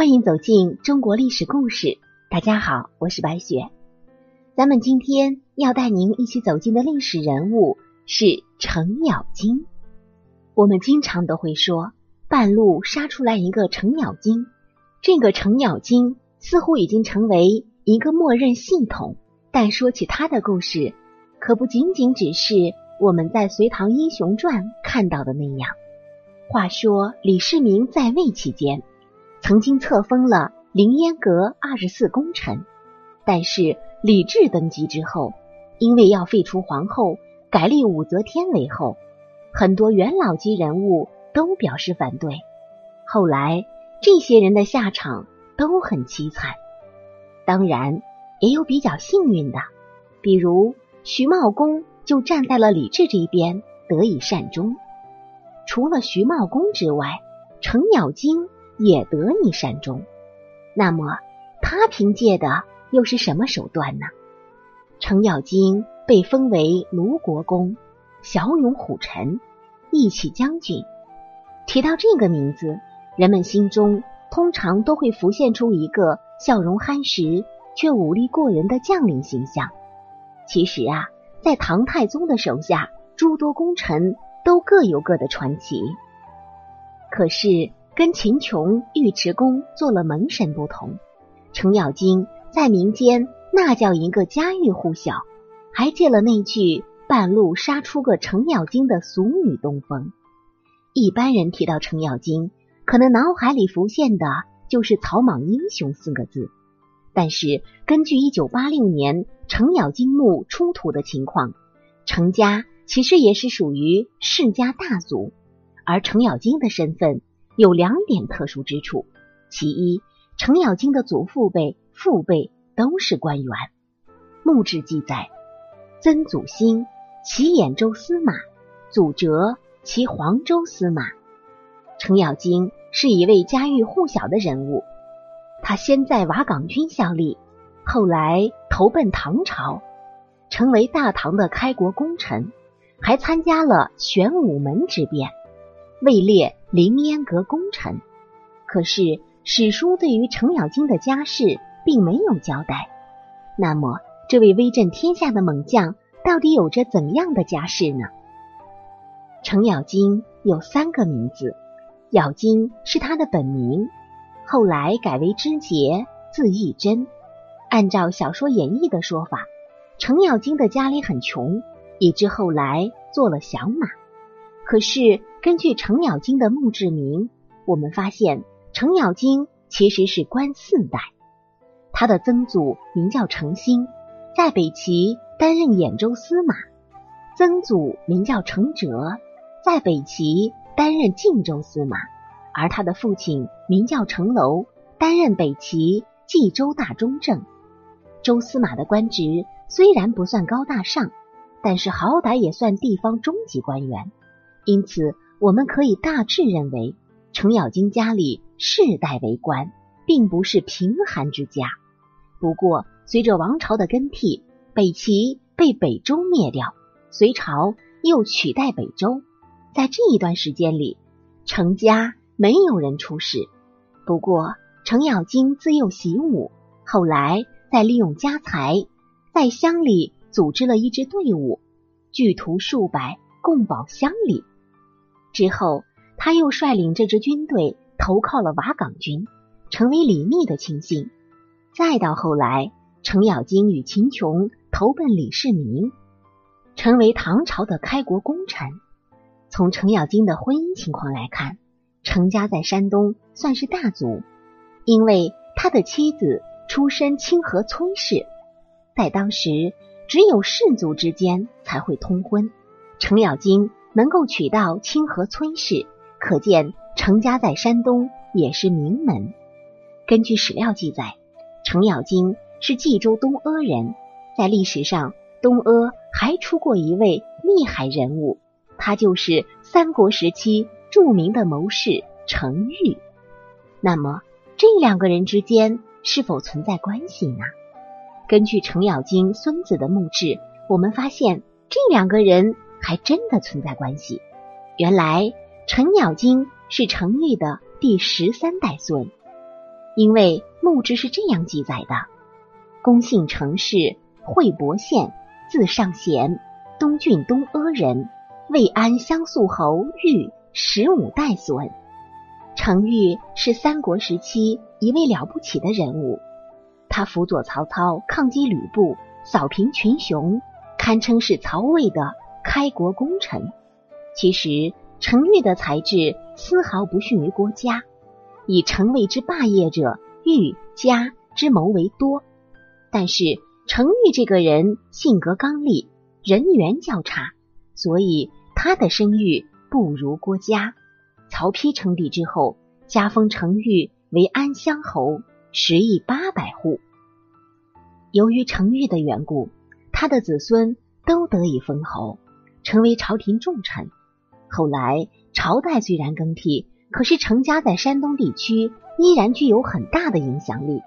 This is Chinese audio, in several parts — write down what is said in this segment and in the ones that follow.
欢迎走进中国历史故事。大家好，我是白雪。咱们今天要带您一起走进的历史人物是程咬金。我们经常都会说，半路杀出来一个程咬金。这个程咬金似乎已经成为一个默认系统。但说起他的故事，可不仅仅只是我们在《隋唐英雄传》看到的那样。话说李世民在位期间，曾经册封了凌烟阁二十四功臣，但是李治登基之后，因为要废除皇后，改立武则天为后，很多元老级人物都表示反对。后来这些人的下场都很凄惨，当然也有比较幸运的，比如徐茂公就站在了李治这一边，得以善终。除了徐茂公之外，程咬金也得以善终。那么他凭借的又是什么手段呢？程咬金被封为卢国公、骁勇虎臣、义气将军。提到这个名字，人们心中通常都会浮现出一个笑容憨实却武力过人的将领形象。其实啊，在唐太宗的手下，诸多功臣。都各有各的传奇，可是跟秦琼、尉迟恭做了门神不同，程咬金在民间那叫一个家喻户晓，还借了那句“半路杀出个程咬金”的俗语东风。一般人提到程咬金，可能脑海里浮现的就是“草莽英雄”四个字。但是根据一九八六年程咬金墓出土的情况，程家。其实也是属于世家大族，而程咬金的身份有两点特殊之处：其一，程咬金的祖父辈、父辈都是官员。墓志记载，曾祖兴其兖州司马，祖哲其黄州司马。程咬金是一位家喻户晓的人物，他先在瓦岗军效力，后来投奔唐朝，成为大唐的开国功臣。还参加了玄武门之变，位列凌烟阁功臣。可是史书对于程咬金的家世并没有交代。那么，这位威震天下的猛将到底有着怎样的家世呢？程咬金有三个名字，咬金是他的本名，后来改为知节，字义真。按照小说演绎的说法，程咬金的家里很穷。以致后来做了小马。可是根据程咬金的墓志铭，我们发现程咬金其实是官四代。他的曾祖名叫程兴，在北齐担任兖州司马；曾祖名叫程哲，在北齐担任晋州司马；而他的父亲名叫程楼，担任北齐冀州大中正。州司马的官职虽然不算高大上。但是好歹也算地方中级官员，因此我们可以大致认为，程咬金家里世代为官，并不是贫寒之家。不过，随着王朝的更替，北齐被北周灭掉，隋朝又取代北周，在这一段时间里，程家没有人出仕。不过，程咬金自幼习武，后来再利用家财，在乡里。组织了一支队伍，聚徒数百，共保乡里。之后，他又率领这支军队投靠了瓦岗军，成为李密的亲信。再到后来，程咬金与秦琼投奔李世民，成为唐朝的开国功臣。从程咬金的婚姻情况来看，程家在山东算是大族，因为他的妻子出身清河崔氏，在当时。只有氏族之间才会通婚，程咬金能够娶到清河崔氏，可见程家在山东也是名门。根据史料记载，程咬金是冀州东阿人，在历史上，东阿还出过一位厉害人物，他就是三国时期著名的谋士程昱。那么，这两个人之间是否存在关系呢？根据程咬金孙子的墓志，我们发现这两个人还真的存在关系。原来程咬金是程昱的第十三代孙，因为墓志是这样记载的：公姓程氏，惠博县，字尚贤，东郡东阿人，魏安乡宿侯玉十五代孙。程昱是三国时期一位了不起的人物，他辅佐曹操抗击吕布，扫平群雄，堪称是曹魏的开国功臣。其实程昱的才智丝毫不逊于郭嘉，以成魏之霸业者，欲、嘉之谋为多。但是程昱这个人性格刚烈，人缘较差，所以他的声誉不如郭嘉。曹丕称帝之后，加封程昱为安乡侯，食邑八百户。由于程昱的缘故，他的子孙都得以封侯，成为朝廷重臣。后来朝代虽然更替，可是程家在山东地区依然具有很大的影响力。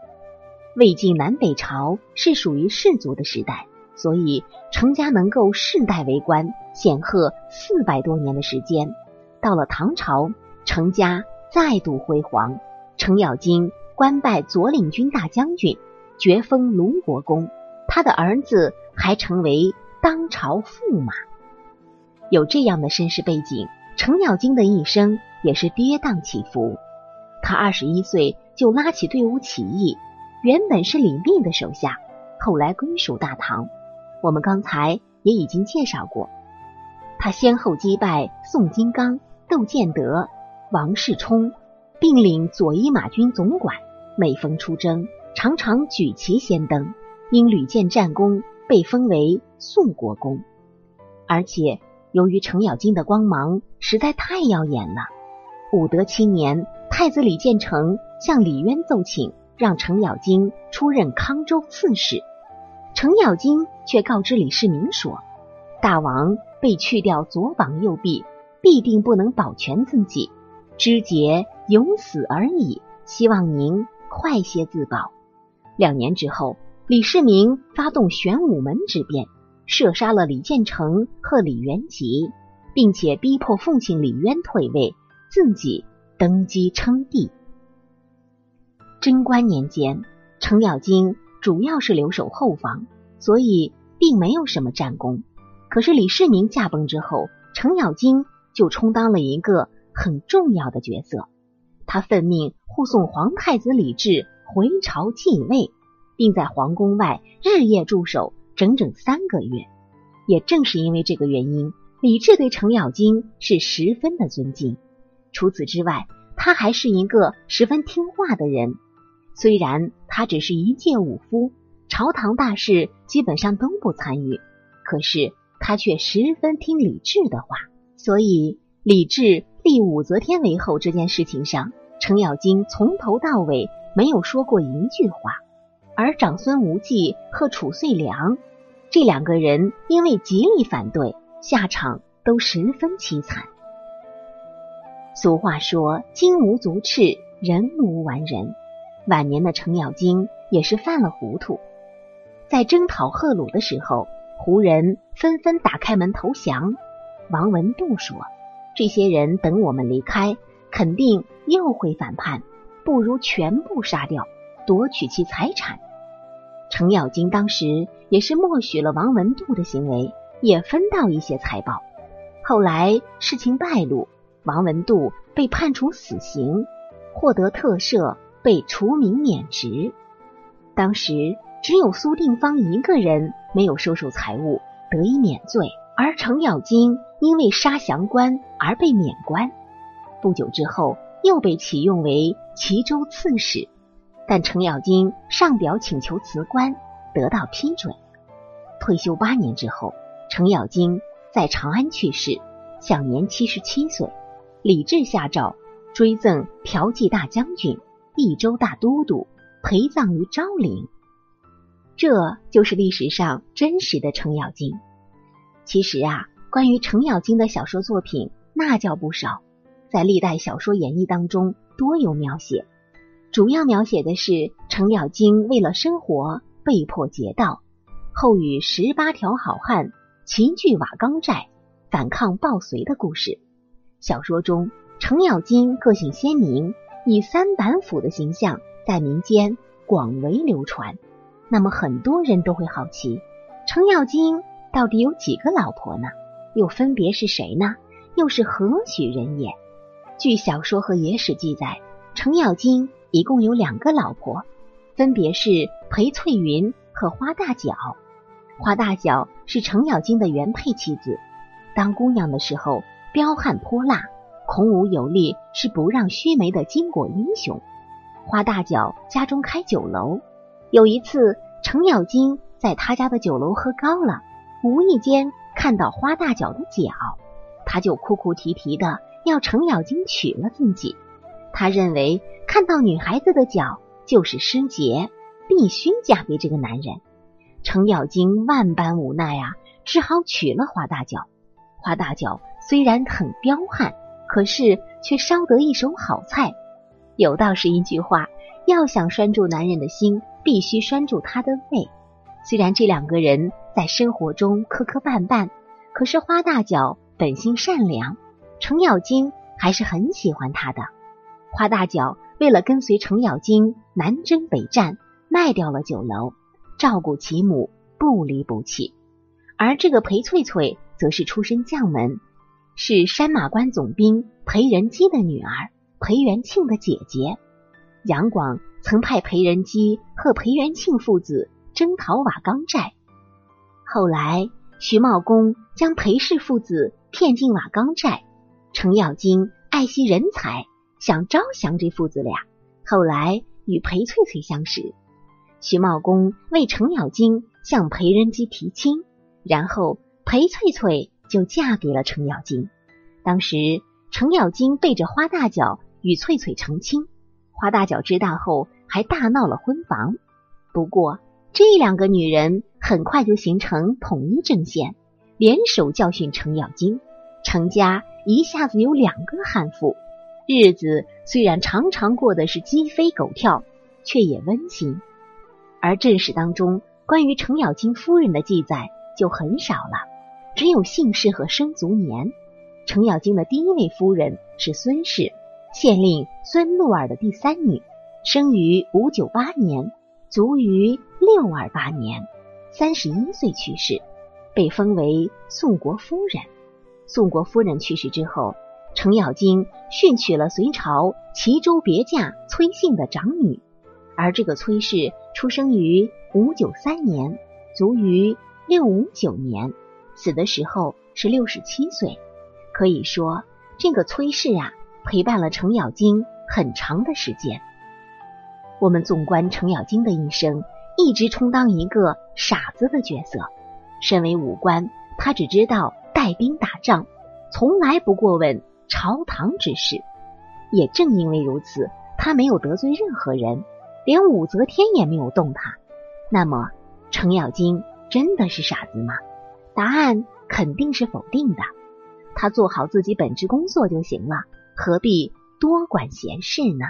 魏晋南北朝是属于士族的时代，所以程家能够世代为官，显赫四百多年的时间。到了唐朝，程家再度辉煌。程咬金官拜左领军大将军，爵封龙国公。他的儿子还成为当朝驸马。有这样的身世背景，程咬金的一生也是跌宕起伏。他二十一岁就拉起队伍起义，原本是李密的手下，后来归属大唐。我们刚才也已经介绍过，他先后击败宋金刚。窦建德、王世充并领左一马军总管，每逢出征，常常举旗先登，因屡建战功，被封为宋国公。而且由于程咬金的光芒实在太耀眼了，武德七年，太子李建成向李渊奏请，让程咬金出任康州刺史。程咬金却告知李世民说：“大王被去掉左膀右臂。”必定不能保全自己，知节永死而已。希望您快些自保。两年之后，李世民发动玄武门之变，射杀了李建成和李元吉，并且逼迫父亲李渊退位，自己登基称帝。贞观年间，程咬金主要是留守后方，所以并没有什么战功。可是李世民驾崩之后，程咬金。就充当了一个很重要的角色。他奉命护送皇太子李治回朝继位，并在皇宫外日夜驻守整整三个月。也正是因为这个原因，李治对程咬金是十分的尊敬。除此之外，他还是一个十分听话的人。虽然他只是一介武夫，朝堂大事基本上都不参与，可是他却十分听李治的话。所以，李治立武则天为后这件事情上，程咬金从头到尾没有说过一句话。而长孙无忌和褚遂良这两个人因为极力反对，下场都十分凄惨。俗话说：“金无足赤，人无完人。”晚年的程咬金也是犯了糊涂，在征讨贺鲁的时候，胡人纷纷打开门投降。王文度说：“这些人等我们离开，肯定又会反叛，不如全部杀掉，夺取其财产。”程咬金当时也是默许了王文度的行为，也分到一些财宝。后来事情败露，王文度被判处死刑，获得特赦，被除名免职。当时只有苏定方一个人没有收受财物，得以免罪。而程咬金因为杀降官而被免官，不久之后又被启用为齐州刺史，但程咬金上表请求辞官，得到批准。退休八年之后，程咬金在长安去世，享年七十七岁。李治下诏追赠骠骑大将军、益州大都督，陪葬于昭陵。这就是历史上真实的程咬金。其实啊，关于程咬金的小说作品那叫不少，在历代小说演义当中多有描写。主要描写的是程咬金为了生活被迫劫道，后与十八条好汉齐聚瓦岗寨反抗暴隋的故事。小说中，程咬金个性鲜明，以三板斧的形象在民间广为流传。那么很多人都会好奇，程咬金到底有几个老婆呢？又分别是谁呢？又是何许人也？据小说和野史记载，程咬金一共有两个老婆，分别是裴翠云和花大脚。花大脚是程咬金的原配妻子，当姑娘的时候彪悍泼辣，孔武有力，是不让须眉的巾帼英雄。花大脚家中开酒楼，有一次程咬金在他家的酒楼喝高了，无意间看到花大脚的脚，他就哭哭啼啼的要程咬金娶了自己。他认为看到女孩子的脚就是失节，必须嫁给这个男人。程咬金万般无奈啊，只好娶了花大脚。花大脚虽然很彪悍，可是却烧得一手好菜。有道是一句话：要想拴住男人的心，必须拴住他的胃。虽然这两个人在生活中磕磕绊绊，可是花大脚本性善良，程咬金还是很喜欢他的。花大脚为了跟随程咬金南征北战，卖掉了酒楼。照顾其母，不离不弃。而这个裴翠翠则是出身将门，是山马关总兵裴仁基的女儿，裴元庆的姐姐。杨广曾派裴仁基和裴元庆父子征讨瓦岗寨，后来徐茂公将裴氏父子骗进瓦岗寨。程咬金爱惜人才，想招降这父子俩，后来与裴翠翠相识。徐茂公为程咬金向裴仁基提亲，然后裴翠翠就嫁给了程咬金。当时程咬金背着花大脚与翠翠成亲，花大脚知道后还大闹了婚房。不过这两个女人很快就形成统一阵线，联手教训程咬金。程家一下子有两个悍妇，日子虽然常常过得是鸡飞狗跳，却也温馨。而正史当中关于程咬金夫人的记载就很少了，只有姓氏和生卒年。程咬金的第一位夫人是孙氏，县令孙禄儿的第三女，生于五九八年，卒于六二八年，三十一岁去世，被封为宋国夫人。宋国夫人去世之后，程咬金训娶了隋朝齐州别驾崔姓的长女。而这个崔氏出生于五九三年，卒于六五九年，死的时候是六十七岁。可以说，这个崔氏啊，陪伴了程咬金很长的时间。我们纵观程咬金的一生，一直充当一个傻子的角色。身为武官，他只知道带兵打仗，从来不过问朝堂之事。也正因为如此，他没有得罪任何人。连武则天也没有动他，那么程咬金真的是傻子吗？答案肯定是否定的。他做好自己本职工作就行了，何必多管闲事呢？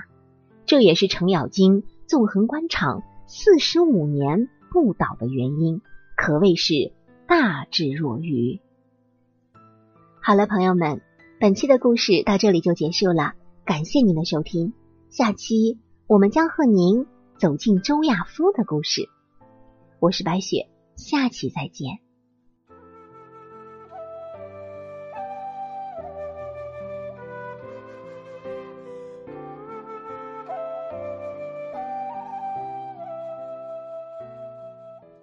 这也是程咬金纵横官场四十五年不倒的原因，可谓是大智若愚。好了，朋友们，本期的故事到这里就结束了，感谢您的收听，下期。我们将和您走进周亚夫的故事。我是白雪，下期再见。